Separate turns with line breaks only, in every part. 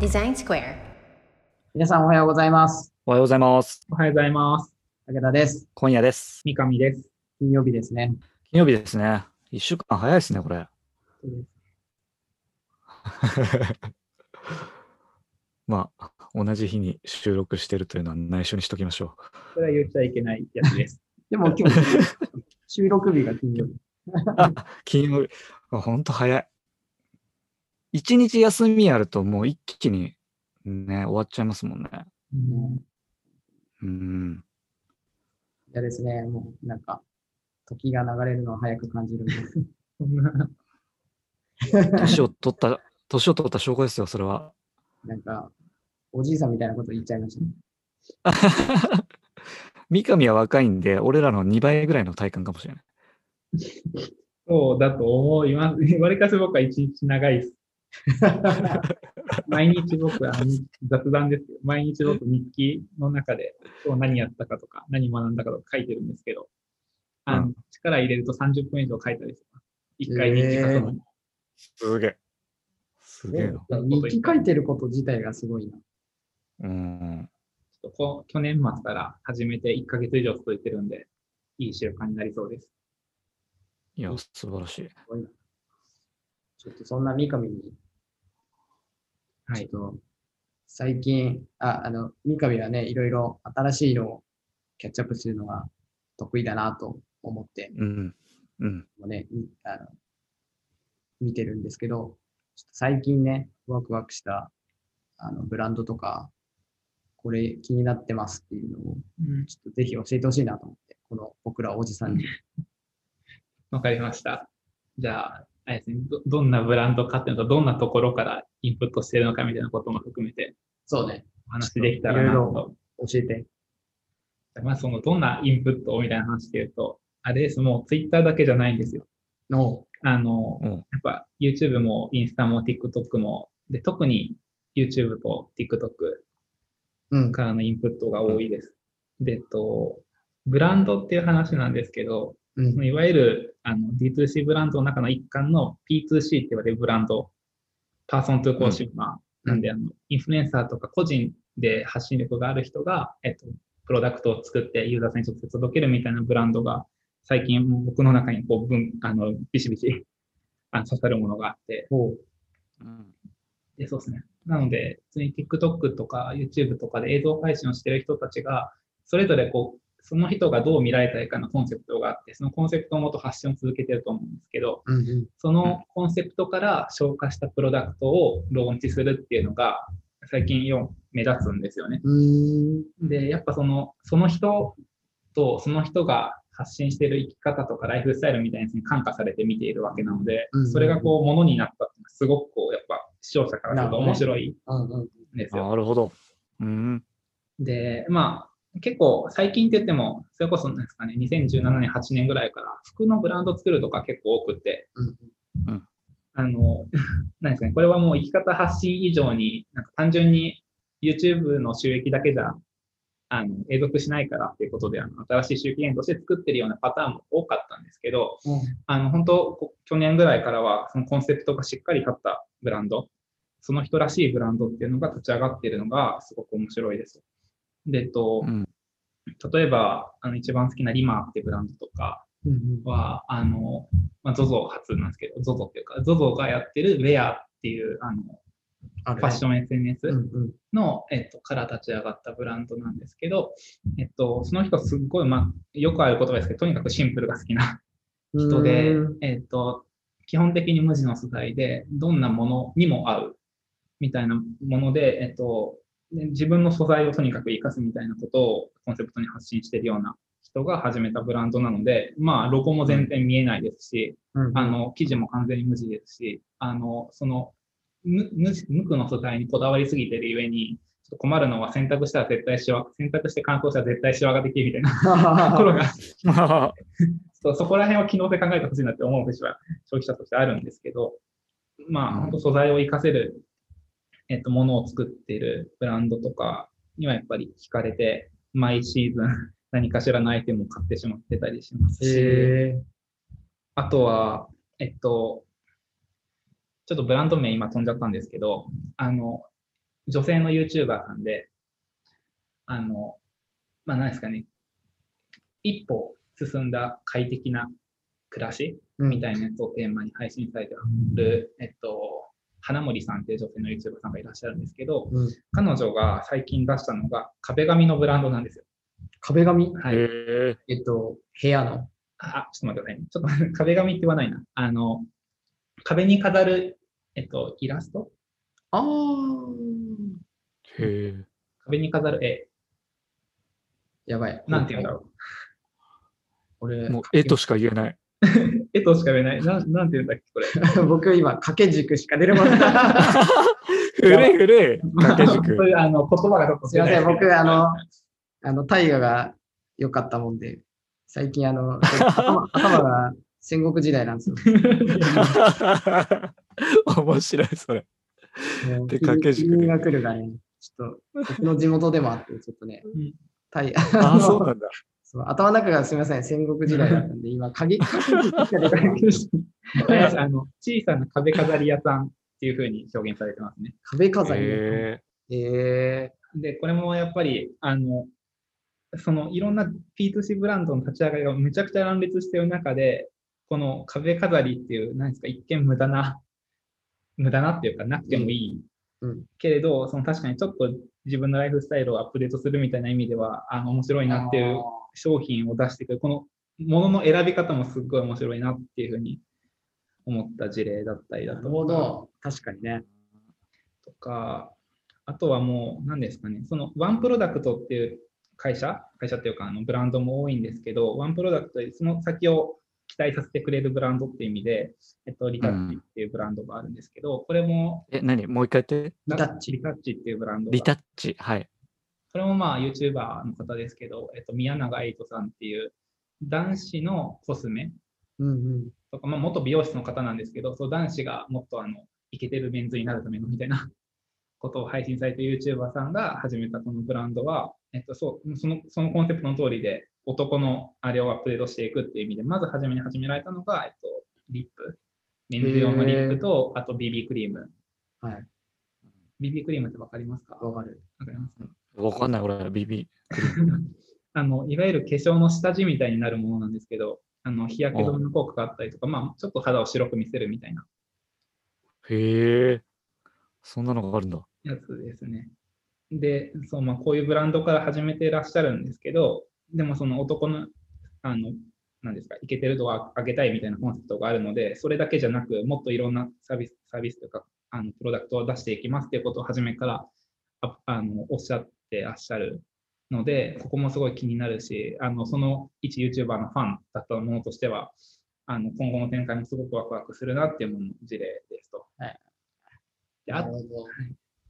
Design Square.
皆さんおはようございます。
おはようございます。
おはようございます。
武田です。
今夜です。
三上です。
金曜日ですね。
金曜日ですね。一週間早いですね、これ。まあ、同じ日に収録してるというのは内緒にしときましょ
それは言っちゃいけないやつです。
でも今日、収録日が金曜日。
う。金曜日、ほんと早い。一日休みあるともう一気にね、終わっちゃいますもんね。うん。
いやですね、もうなんか、時が流れるのを早く感じるんです。
そんな、
年を取った、年を取った証拠ですよ、それは。
なんか、おじいさんみたいなこと言っちゃいましたね。
三上は若いんで、俺らの2倍ぐらいの体感かもしれない。
そうだと思います。言われかせ僕は一日長いです。毎日僕、あの雑談ですけど、毎日僕日記の中で今日何やったかとか、何学んだかとか書いてるんですけど、あの
う
力入れると30分以上書いたりします。一回日記書くのに。
すげえ。すげえな。
日記書いてること自体がすごいな。
うん。
ちょっとこ去年末から始めて1ヶ月以上続いてるんで、いい習慣になりそうです。
いや、素晴らしい。
ちょっとそんな三上に、
はい。
ちょっと、最近、あ、あの、三上はね、いろいろ新しいのをキャッチアップするのが得意だなと思って、
うん。うん。
もね、みあの見てるんですけど、ちょっと最近ね、ワクワクしたあのブランドとか、これ気になってますっていうのを、
うん
ちょっとぜひ教えてほしいなと思って、この僕らおじさんに。
わかりました。じゃあ、あれですねど、どんなブランドかっていうのと、どんなところからインプットしてるのかみたいなことも含めて
そうね、
お話できたらなと。
教えて。
まあ、その、どんなインプットみたいな話で言うと、あれです、もう Twitter だけじゃないんですよ。
の、
あの、
うん
やっぱ YouTube もインスタも TikTok も、で、特に YouTube と TikTok
うん、
からのインプットが多いです。で、えっと、ブランドっていう話なんですけど、
うん、
いわゆるあの D2C ブランドの中の一環の P2C って言われるブランド、 Person to Consumer なんで、あのインフルエンサーとか個人で発信力がある人が、えっと、プロダクトを作ってユーザーさんに直接届けるみたいなブランドが最近僕の中にこう分あのビシビシあの刺さるものがあって、
ほう。
うん。
で、そうですね。なので、普通に TikTok とか YouTube とかで映像配信をしている人たちが、それぞれこう、その人がどう見られたいかのコンセプトがあって、そのコンセプトをもと発信を続けてると思うんですけど、
うんうん、
そのコンセプトから消化したプロダクトをローンチするっていうのが、最近よ目立つんですよね。で、やっぱその、その人とその人が発信している生き方とかライフスタイルみたいなやつに感化されて見ているわけなので
うんうんう、ん
それがこう、ものになったっていうのはすごくこう、やっぱ視聴者からすると面白い
ん
ですよ。
なるほど。うん。
で、まあ、結構最近って言っても、それこそなんですかね、2017年、8年ぐらいから服のブランド作るとか結構多くって、
うん
あの、なんですかね、これはもう生き方発信以上に、なんか単純に YouTube の収益だけじゃ、あの、永続しないからっていうことで、あの、新しい収益源として作ってるようなパターンも多かったんですけど、
うん、
あの、本当こ去年ぐらいからは、そのコンセプトがしっかり立ったブランド、その人らしいブランドっていうのが立ち上がっているのがすごく面白いです。で、えっと、
うん。
例えば、あの、一番好きなリマーってブランドとか
うんうん、
は、あの、まあ、ZOZO 初なんですけど、ZOZO っていうか、ZOZO がやってる Wear っていう、あの、ファッション SNS の、えっと、から立ち上がったブランドなんですけど、えっと、その人すっごい、まあ、よくある言葉ですけど、とにかくシンプルが好きな人でえっと、基本的に無地の素材で、どんなものにも合うみたいなもので、えっと、で自分の素材をとにかく活かすみたいなことをコンセプトに発信しているような人が始めたブランドなので、まあ、ロゴも全然見えないですし、あの、生地も完全に無地ですし、あの、その、無無垢の素材にこだわりすぎてるゆえに、ちょっと困るのは洗濯したら絶対シワ、洗濯して乾燥したら絶対シワができるみたいな ところが、そうそこら辺は機能性考えてほしいなって思う節は消費者としてあるんですけど、まあ、
うん。
本当素材を活かせる、えっと、ものを作っているブランドとかにはやっぱり惹かれて、毎シーズン 何かしらのアイテムを買ってしまってたりしますし、
へ
あとは、えっと、ちょっとブランド名今飛んじゃったんですけど、あの、女性の YouTuber さんで、あの、まあ何ですかね、一歩進んだ快適な暮らし
うん
みたいなやつをテーマに配信されてる、えっと、花森さんっていう女性の YouTuber さんがいらっしゃるんですけど、
うん
彼女が最近出したのが壁紙のブランドなんですよ。
壁紙？
はい。
へえ。
えっと、部屋の。
あ、ちょっと待ってくださいね。ちょっと待って壁紙って言わないな。あの、壁に飾る、えっと、イラスト？
ああ。
へえ。
壁に飾る絵。
やばい。
なんて言うんだろう。
俺、
もう絵としか言えない。
絵としか言えない。なんなんて言うんだっけ、これ。
僕今、掛け軸しか出れません。
古い古い。掛け軸
そう。いうあの言葉がちょっと
すいません、僕、あの、あの、大河が良かったもんで、最近、あの、頭頭が戦国時代なんですよ。
面白い、それ。で掛け軸
金が来るがね、ちょっと、僕の地元でもあって、ちょっとね
うん、
大
あ、そうなんだ。
そう頭の中がすみません、戦国時代だったんで、今、鍵、
あの小さな壁飾り屋さんっていうふうに表現されてますね。
壁飾り？
へ
ええ
で、これもやっぱり、あの、そのいろんな P2C ブランドの立ち上がりがむちゃくちゃ乱立している中で、この壁飾りっていう、何ですか、一見無駄な、無駄なっていうか、なくてもいい。
うん
けれど、その確かにちょっと自分のライフスタイルをアップデートするみたいな意味では、あの面白いなっていう商品を出してくる、このものの選び方もすっごい面白いなっていうふうに思った事例だったりだ
な
とか。
るほど。確かにね。
とか、あとはもう、何ですかね、そのワンプロダクトっていう会社、会社っていうかあのブランドも多いんですけど、ワンプロダクトでその先を期待させてくれるブランドっていう意味で、えっと、リタッチっていうブランドがあるんですけど、これも、
え、何？もう一回言って。
リタッチ
リタッチっていうブランドが
リタッチ。はい。
これもまあ YouTuber の方ですけど、えっと、宮永エイトさんっていう男子のコスメ
うんうん。
とか、まあ、元美容師の方なんですけど、そう男子がもっとあのイケてるメンズになるためのみたいな ことを配信されて YouTuber さんが始めたこのブランドは、えっと、そうそのそのコンセプトの通りで、男のあれをアップデートしていくっていう意味で、まず初めに始められたのが、えっと、リップ。メンズ用のリップと、あと BB クリーム。
はい。
BB クリームってわかりますか？わ
わかる。
かります
わかんない、俺、ビビ。
あのいわゆる化粧の下地みたいになるものなんですけど、あの日焼け止めの効果があったりとか、まあ、ちょっと肌を白く見せるみたいな
へえ。そんなのがあるんだ。
やつですね。で、そうまあ、こういうブランドから始めていらっしゃるんですけど、でもその男の、あの、なんですか、イケてる度を上げたいみたいなコンセプトがあるので、それだけじゃなく、もっといろんなサービス、サービスというか、あのプロダクトを出していきますっていうことを初めからああのおっしゃってらっしゃるので、ここもすごい気になるし、あのその一 YouTuber のファンだったものとしては、あの今後の展開もすごくワクワクするなっていうものの事例ですと。
はい
であ。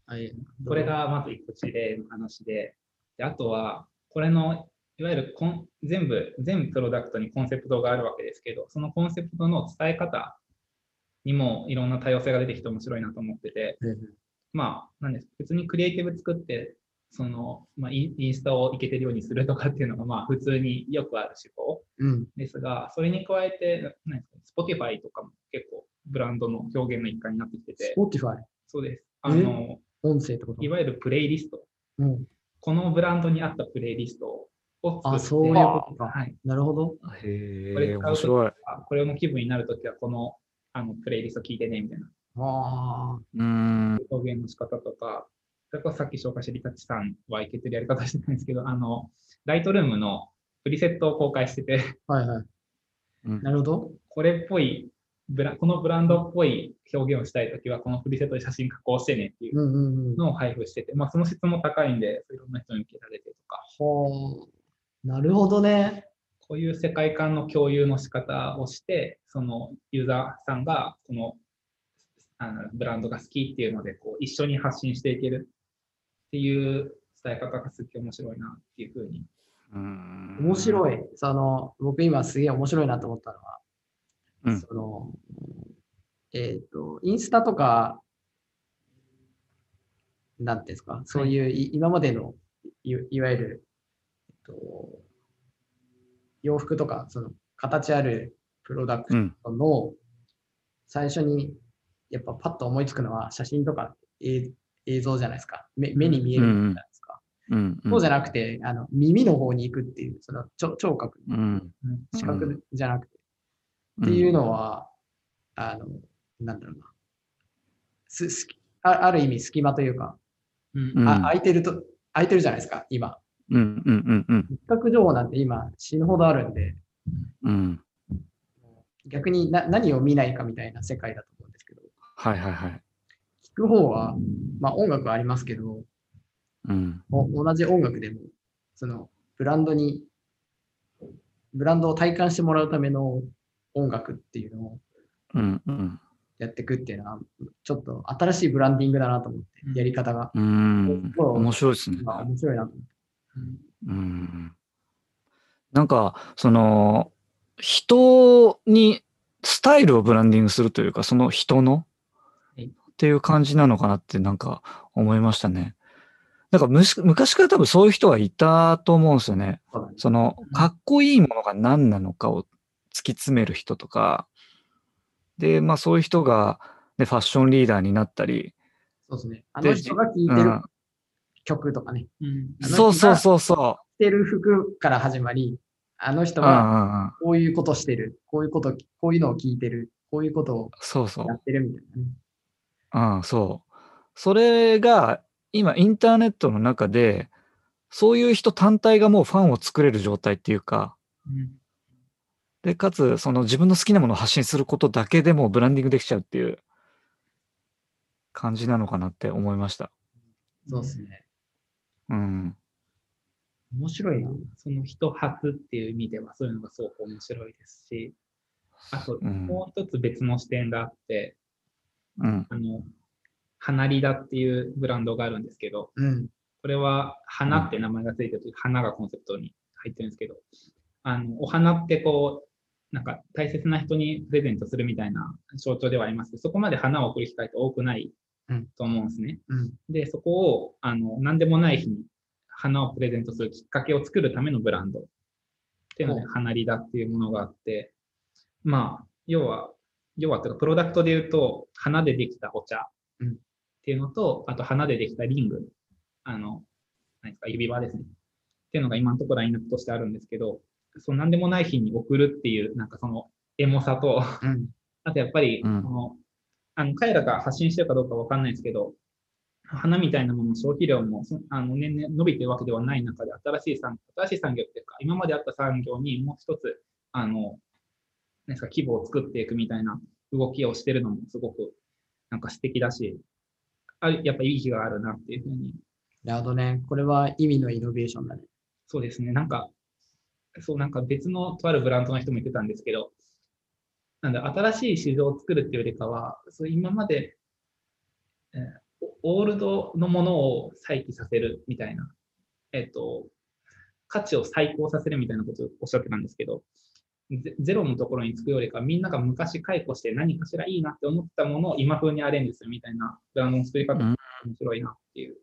はい。
これがまず一個事例の話で、であとは、これのいわゆるコン全部、全プロダクトにコンセプトがあるわけですけど、そのコンセプトの伝え方にもいろんな多様性が出てきて面白いなと思ってて、
うん
まあ、なんです別にクリエイティブ作って、その、まあ、インインスタをいけてるようにするとかっていうのが、まあ、普通によくある手法
うん。
ですが、それに加えて、何ですか、Spotify とかも結構ブランドの表現の一環になってきてて、
Spotify？
そうです。あの、
音声ってこと
いわゆるプレイリスト。
うん。
このブランドに合ったプレイリストを作って、
あそういうことか
はい。
なるほど。
へえ、
これ使うと
面白い。
あこれの気分になるときは、このあのプレイリスト聞いてね、みたいな
ああ。
うーん。
表現の仕方とか、それこそさっき紹介したリタッチさんはいけてるやり方してたんですけど、あの、ライトルームのプリセットを公開してて、
はいはい。
うん
なるほど。
これっぽいブラ、このブランドっぽい表現をしたいときは、このプリセットで写真加工してねっていう。のを配布してて、まあ、その質も高いんで、いろんな人に受けられてとか、
ほう。なるほどね。
こういう世界観の共有の仕方をして、そのユーザーさんがこのあのブランドが好きっていうのでこう、一緒に発信していけるっていう伝え方がすっげえ面白いなっていうふうに。
面白い。その、僕今すげえ面白いなと思ったのは、
うん
その、えっ、と、インスタとか、なんていうんですか、そういうい、今までのい、いわゆる、えっと、洋服とか、その、形あるプロダク
うん。
トの最初にやっぱパッと思いつくのは写真とか映映像じゃないですか。目目に見えるじゃないですか。
うん。
そうじゃなくて、あの耳の方に行くっていう、その聴聴覚、
うん。
視覚じゃなくて、
うん
っていうのは、あの、なんだろうな。すすきあある意味隙間というか、
うん
うん
あ空いてると、空いてるじゃないですか、今。
うん。うん。うん。うん。
比較情報なんて今死ぬほどあるんで、
うん。
逆にな何を見ないかみたいな世界だと思うんですけど、
はいはいはい。
聞く方は、まあ音楽はありますけど、
うん。
お同じ音楽でも、そのブランドに、ブランドを体感してもらうための音楽っていうのを
うん。うん。
やっていくっていうのは、ちょっと新しいブランディングだなと思って、やり方が。
うん。面白いですね。
まあ面白いなと思って。
うん。なんか、その、人にスタイルをブランディングするというか、その人の
はい
っていう感じなのかなってなんか思いましたね。なんかむし昔から多分そういう人はいたと思うんですよね。
そ
の、かっこいいものが何なのかを突き詰める人とか、で、まあそういう人が、ね、ファッションリーダーになったり、
そうですね。あ
で
の人が聴いてる
うん
曲とかね、
うん
そうそうそうそ
着てる服から始まり、あの人は。こういうことしてる、こういうこと、こういうのを聞いてる、こういうことを
そうそう
や。ってるみたいなね。
うん、そう。それが、今、インターネットの中で、そういう人単体がもうファンを作れる状態っていうか、
うん
で、かつ、その自分の好きなものを発信することだけでもブランディングできちゃうっていう感じなのかなって思いました。
そうですね。
うん。
面白いな。
その人初っていう意味ではそういうのがすごく面白いですし、あと
うん
もう一つ別の視点があって、
うん。
あの、花リダっていうブランドがあるんですけど、
うん。
これは花って名前がついてるという花がコンセプトに入ってるんですけど、あの、お花ってこう、なんか大切な人にプレゼントするみたいな象徴ではありますけど、そこまで花を贈る機会って多くない
うん
と思うんですね。
うん。
で、そこを、あの、何でもない日に花をプレゼントするきっかけを作るためのブランドっていうので、花リダっていうものがあって、まあ、要は、要はプロダクトで言うと、花でできたお茶
うん
っていうのと、あと花でできたリング、あの、何ですか、指輪ですね。っていうのが今のところラインナップとしてあるんですけど、その何でもない日に送るっていう、なんかそのエモさと、
うん。
あとやっぱり、
うん
そのあの彼らが発信してるかどうかわかんないですけど、花みたいなものの消費量もそあの年々伸びてるわけではない中で、新しい産新しい産業っていうか、今まであった産業にもう一つ、あの、なんですか、規模を作っていくみたいな動きをしてるのもすごくなんか素敵だし、あやっぱ意義があるなっていうふうに
なるほどね。これは意味のイノベーションだね。
そうですね。なんか、そう、なんか別のとあるブランドの人も言ってたんですけど、なんで新しい市場を作るっていうよりかは、そう今まで、えーオオールドのものを再起させるみたいな、えっ、と、価値を再興させるみたいなことをおっしゃってたんですけど、ゼゼロのところにつくよりか、みんなが昔解雇して何かしらいいなって思ったものを今風にアレンジするみたいなブランドの作り方、
うん
面白いなっていう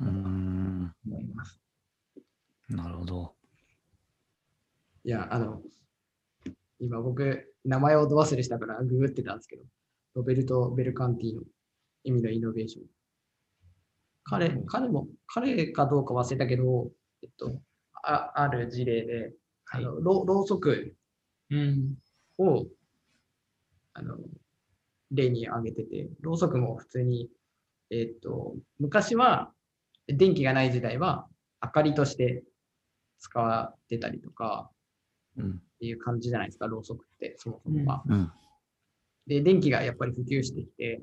うん。
思います。
なるほど。
いや、あの、今僕、名前をど忘れしたからググってたんですけど、ロベルト・ベルカンティの意味のイノベーション。彼、彼も、彼かどうか忘れたけど、えっと、あある事例で、あのろろうそく
うん。
をあの例に挙げてて、ろうそくも普通に、えっと、昔は電気がない時代は明かりとして使ってたりとか
うん。
っていう感じじゃないですか、ろうそくって、そもそもは。
うん。
で、電気がやっぱり普及してきて、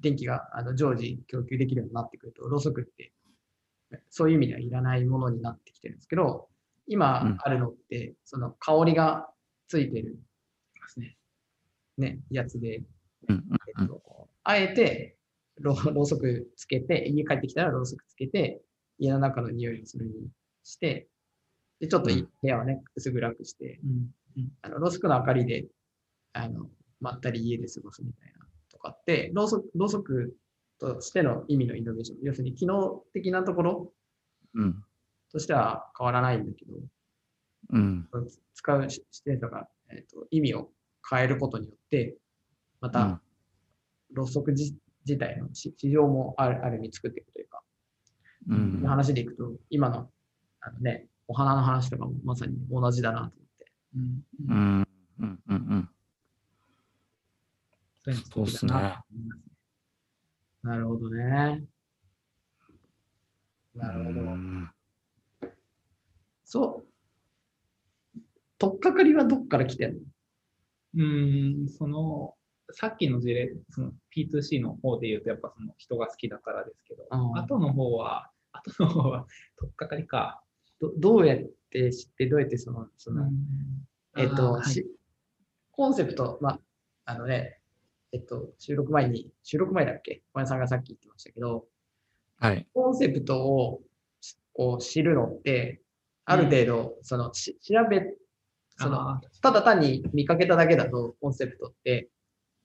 電気があの常時供給できるようになってくると、ろうそくって、そういう意味ではいらないものになってきてるんですけど、
うん
今あるのって、その香りがついてる
ますね。
ね、やつで、
うん。
えっと、あえてろう ろうそくつけて、家帰ってきたらろうそくつけて、家の中の匂いをするにして、で、ちょっと部屋をね、薄暗くして、
うん。
あのろうそくの明かりで、あの、まったり家で過ごすみたいなとかって、ろうそくろうそくとしての意味のイノベーション、要するに機能的なところ
うん。
としては変わらないんだけど、
うん。
使うし視点とか、えっと意味を変えることによって、また、ロストク自自体の市市場もあるある意味作っていくというか、
うん
の話でいくと、今のあの、ね、お花の話とかもまさに同じだなと思って。
うん
う。ん。うん。うん。うん。
そういうの
そうっすね
好きだなと思いますね
なるほどね。なるほど。
うん
そう。とっかかりはどっから来てんの？
うーん、その、さっきの事例、その P2C の方で言うと、やっぱその人が好きだからですけど、
うん
後の方は、後の方は、とっかかりか。
どどうやって知って、どうやってその、その、えっと、
はい
しコンセプト、まあ、あのね、えっと、収録前に、収録前だっけ？小林さんがさっき言ってましたけど、
はい。
コンセプトをしこう知るのって、ある程度、その、し調べ、その、
あ
ただ単に見かけただけだと、コンセプトって、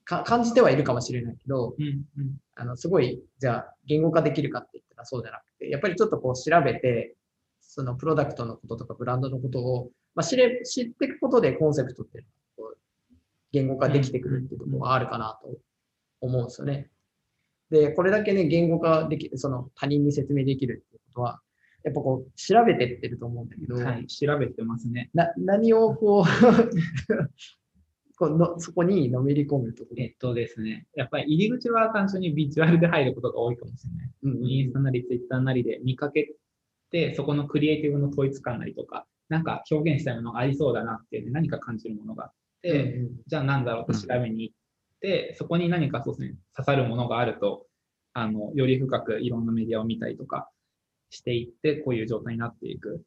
か感じてはいるかもしれないけど、
ーうんうん。
あの、すごい、じゃあ、言語化できるかって言ったらそうじゃなくて、やっぱりちょっとこう調べて、そのプロダクトのこととかブランドのことを、まあ、知れ、知っていくことでコンセプトってこう言語化できてくるっていうところがあるかなと思うんですよね。で、これだけね、言語化できる、その他人に説明できるっていうことは、やっぱこう、調べてってると思うんだけど、
はい、調べてますね。
な何をこう こうの、そこにのめり込むところ？
えっとですね、やっぱり入り口は単純にビジュアルで入ることが多いかもしれない。
うん
インスタなりツイッターなりで見かけて、そこのクリエイティブの統一感なりとか、なんか表現したいものがありそうだなっていうね、何か感じるものがあって、
うん。
じゃあなんだろうと調べに行って、そこに何かそうですね、刺さるものがあると、あの、より深くいろんなメディアを見たりとかしていって、こういう状態になっていく。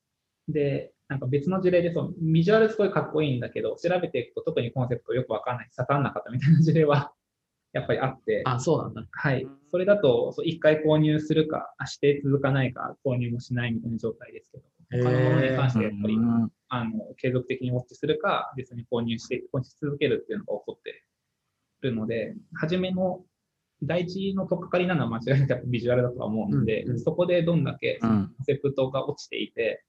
で、なんか別の事例でそう、ビジュアルすごいかっこいいんだけど、調べていくと特にコンセプトよくわかんない、刺さんなかったみたいな事例は、やっぱりあって、
あ、そうなんだ。
はい。それだと、一回購入するか、あして続かないか、購入もしないみたいな状態ですけど、他のものに関してはやっぱり、
うん
あの、継続的にウォッチするか、別に購入して、購入し続けるっていうのが起こってるので、初めの第一の取っかかりなのは間違いなくビジュアルだとは思うので、
うんうん
そこでどんだけ
うん
コンセプトが落ちていて、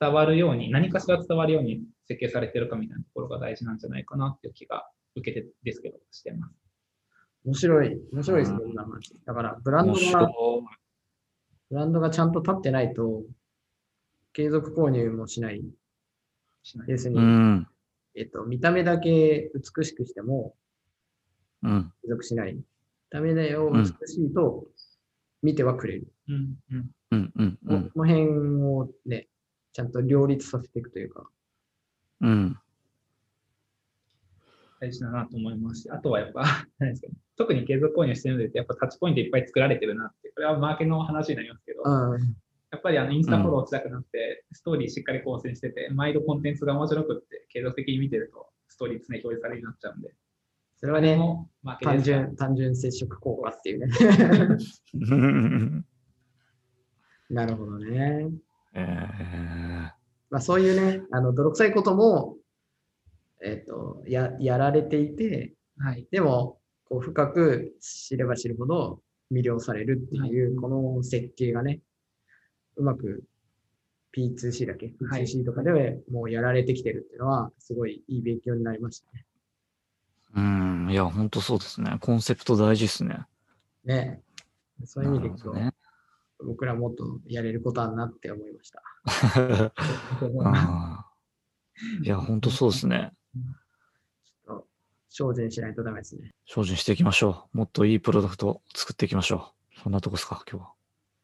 伝わるように、何かしら伝わるように設計されてるかみたいなところが大事なんじゃないかなっていう気が受けてですけど、してます。
面白い、面白いですね、今。だから、ブランド
面
が、
白
ブランドがちゃんと立ってないと、継続購入もしない。
しない
要する
い。う
に、
ん。
えっと、見た目だけ美しくしても
うん。
継続しない。見た目だよ、
うん
美しいと見てはくれる。
うんうん
うん。うん。うん。
この辺をね、ちゃんと両立させていくというか。
うん。
大事だなと思いますし、あとはやっぱ、何ですかね、特に継続購入してるので、やっぱタッチポイントいっぱい作られてるなって、これはマーケの話になりますけど、
うん。
やっぱりあのインスタフォローしたくなって、ストーリーしっかり構成してて、毎度コンテンツが面白くって、継続的に見てると、ストーリー常に表示されるようになっちゃうんで、
それはね、単純、単純接触効果っていうね。
うん。
なるほどね。
えー
まあ、そういうね、あの泥臭いことも、えっ、とや、やられていて、
はい。
でも、こう深く知れば知るほど魅了されるっていう、この設計がね、うまく P2C だっけ？
はい
?P2C とかでもうやられてきてるっていうのは、すごいいい勉強になりましたね。
うん。いや、本当そうですね。コンセプト大事ですね。
ね。そういう意味でいくと、
ね。
僕らもっとやれることあるなって思いました。
いや、本当そうですね。
ちょっと精進しないとダメですね。
精進していきましょう。もっといいプロダクトを作っていきましょう。そんなとこですか、今日は。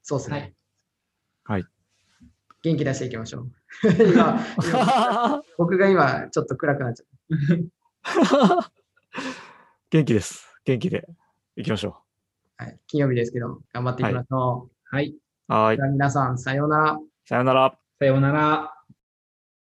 そうですね。
はい。
元気出していきましょう。今今僕が今、ちょっと暗くなっちゃっ
元気です。元気でいきましょ
た。はい。金曜日ですけど、頑張っていきましょう。
はい。
う。はーい
皆さん、さようなら。
さよなら。
さようなら。